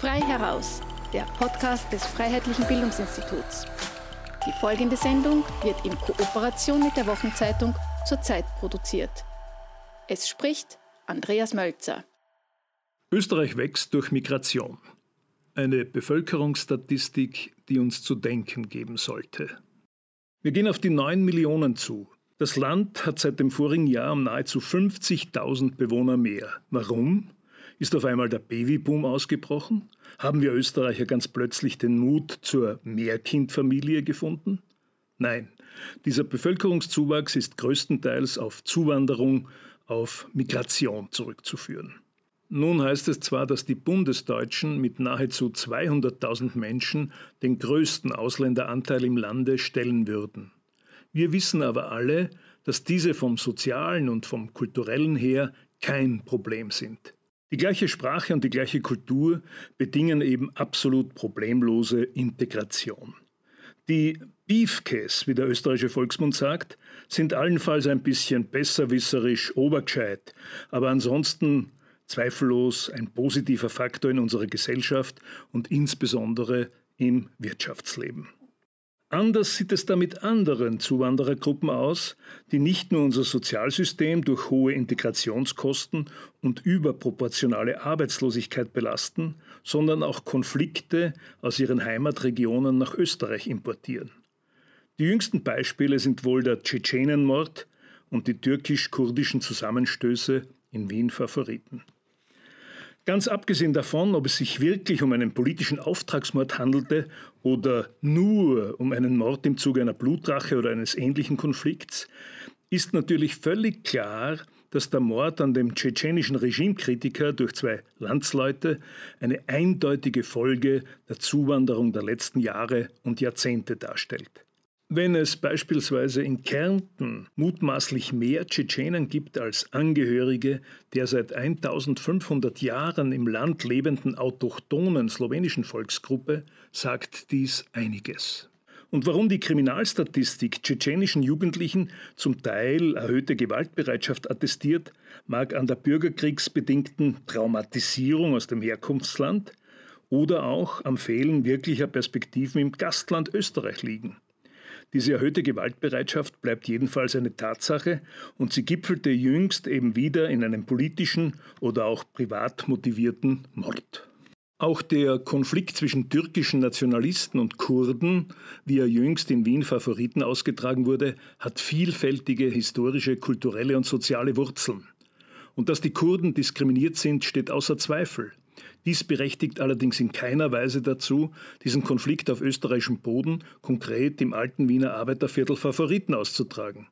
Frei heraus, der Podcast des Freiheitlichen Bildungsinstituts. Die folgende Sendung wird in Kooperation mit der Wochenzeitung zur Zeit produziert. Es spricht Andreas Mölzer. Österreich wächst durch Migration. Eine Bevölkerungsstatistik, die uns zu denken geben sollte. Wir gehen auf die 9 Millionen zu. Das Land hat seit dem vorigen Jahr um nahezu 50.000 Bewohner mehr. Warum? Ist auf einmal der Babyboom ausgebrochen? Haben wir Österreicher ganz plötzlich den Mut zur Mehrkindfamilie gefunden? Nein, dieser Bevölkerungszuwachs ist größtenteils auf Zuwanderung, auf Migration zurückzuführen. Nun heißt es zwar, dass die Bundesdeutschen mit nahezu 200.000 Menschen den größten Ausländeranteil im Lande stellen würden. Wir wissen aber alle, dass diese vom sozialen und vom kulturellen her kein Problem sind. Die gleiche Sprache und die gleiche Kultur bedingen eben absolut problemlose Integration. Die Beefkes, wie der österreichische Volksmund sagt, sind allenfalls ein bisschen besserwisserisch, obergescheit, aber ansonsten zweifellos ein positiver Faktor in unserer Gesellschaft und insbesondere im Wirtschaftsleben. Anders sieht es da mit anderen Zuwanderergruppen aus, die nicht nur unser Sozialsystem durch hohe Integrationskosten und überproportionale Arbeitslosigkeit belasten, sondern auch Konflikte aus ihren Heimatregionen nach Österreich importieren. Die jüngsten Beispiele sind wohl der Tschetschenenmord und die türkisch-kurdischen Zusammenstöße in Wien Favoriten. Ganz abgesehen davon, ob es sich wirklich um einen politischen Auftragsmord handelte oder nur um einen Mord im Zuge einer Blutrache oder eines ähnlichen Konflikts, ist natürlich völlig klar, dass der Mord an dem tschetschenischen Regimekritiker durch zwei Landsleute eine eindeutige Folge der Zuwanderung der letzten Jahre und Jahrzehnte darstellt. Wenn es beispielsweise in Kärnten mutmaßlich mehr Tschetschenen gibt als Angehörige der seit 1500 Jahren im Land lebenden autochthonen slowenischen Volksgruppe, sagt dies einiges. Und warum die Kriminalstatistik tschetschenischen Jugendlichen zum Teil erhöhte Gewaltbereitschaft attestiert, mag an der bürgerkriegsbedingten Traumatisierung aus dem Herkunftsland oder auch am Fehlen wirklicher Perspektiven im Gastland Österreich liegen. Diese erhöhte Gewaltbereitschaft bleibt jedenfalls eine Tatsache und sie gipfelte jüngst eben wieder in einem politischen oder auch privat motivierten Mord. Auch der Konflikt zwischen türkischen Nationalisten und Kurden, wie er jüngst in Wien Favoriten ausgetragen wurde, hat vielfältige historische, kulturelle und soziale Wurzeln. Und dass die Kurden diskriminiert sind, steht außer Zweifel. Dies berechtigt allerdings in keiner Weise dazu, diesen Konflikt auf österreichischem Boden, konkret im alten Wiener Arbeiterviertel Favoriten auszutragen.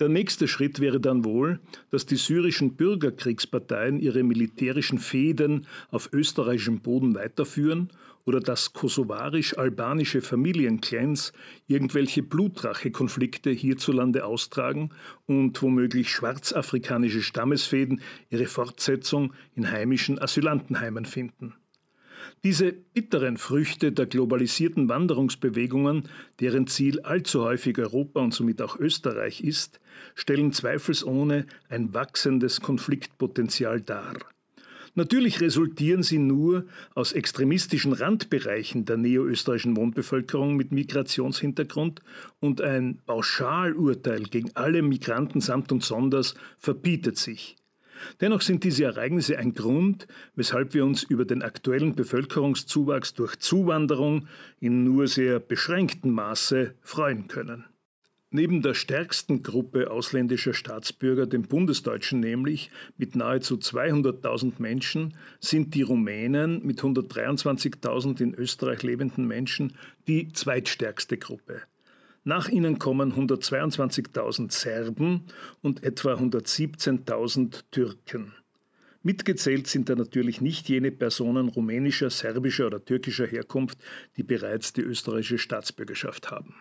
Der nächste Schritt wäre dann wohl, dass die syrischen Bürgerkriegsparteien ihre militärischen Fäden auf österreichischem Boden weiterführen oder dass kosovarisch-albanische Familienclans irgendwelche Blutrache-Konflikte hierzulande austragen und womöglich schwarzafrikanische Stammesfäden ihre Fortsetzung in heimischen Asylantenheimen finden. Diese bitteren Früchte der globalisierten Wanderungsbewegungen, deren Ziel allzu häufig Europa und somit auch Österreich ist, stellen zweifelsohne ein wachsendes Konfliktpotenzial dar. Natürlich resultieren sie nur aus extremistischen Randbereichen der neoösterreichischen Wohnbevölkerung mit Migrationshintergrund und ein Pauschalurteil gegen alle Migranten samt und sonders verbietet sich. Dennoch sind diese Ereignisse ein Grund, weshalb wir uns über den aktuellen Bevölkerungszuwachs durch Zuwanderung in nur sehr beschränktem Maße freuen können. Neben der stärksten Gruppe ausländischer Staatsbürger, dem Bundesdeutschen nämlich, mit nahezu 200.000 Menschen, sind die Rumänen mit 123.000 in Österreich lebenden Menschen die zweitstärkste Gruppe. Nach ihnen kommen 122.000 Serben und etwa 117.000 Türken. Mitgezählt sind da natürlich nicht jene Personen rumänischer, serbischer oder türkischer Herkunft, die bereits die österreichische Staatsbürgerschaft haben.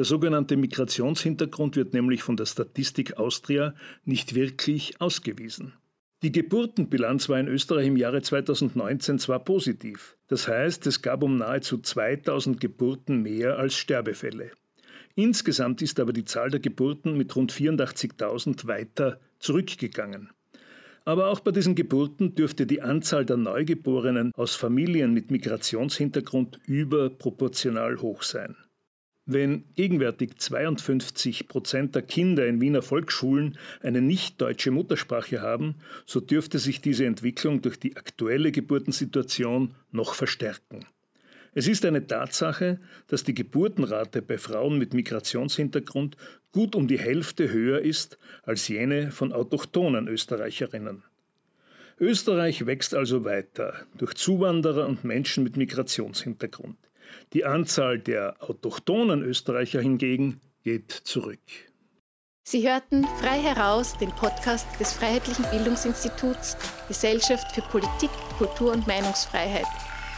Der sogenannte Migrationshintergrund wird nämlich von der Statistik Austria nicht wirklich ausgewiesen. Die Geburtenbilanz war in Österreich im Jahre 2019 zwar positiv, das heißt es gab um nahezu 2000 Geburten mehr als Sterbefälle. Insgesamt ist aber die Zahl der Geburten mit rund 84.000 weiter zurückgegangen. Aber auch bei diesen Geburten dürfte die Anzahl der Neugeborenen aus Familien mit Migrationshintergrund überproportional hoch sein. Wenn gegenwärtig 52 Prozent der Kinder in Wiener Volksschulen eine nicht-deutsche Muttersprache haben, so dürfte sich diese Entwicklung durch die aktuelle Geburtensituation noch verstärken. Es ist eine Tatsache, dass die Geburtenrate bei Frauen mit Migrationshintergrund gut um die Hälfte höher ist als jene von autochthonen Österreicherinnen. Österreich wächst also weiter durch Zuwanderer und Menschen mit Migrationshintergrund. Die Anzahl der autochthonen Österreicher hingegen geht zurück. Sie hörten frei heraus den Podcast des Freiheitlichen Bildungsinstituts Gesellschaft für Politik, Kultur und Meinungsfreiheit.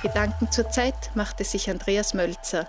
Gedanken zur Zeit machte sich Andreas Mölzer.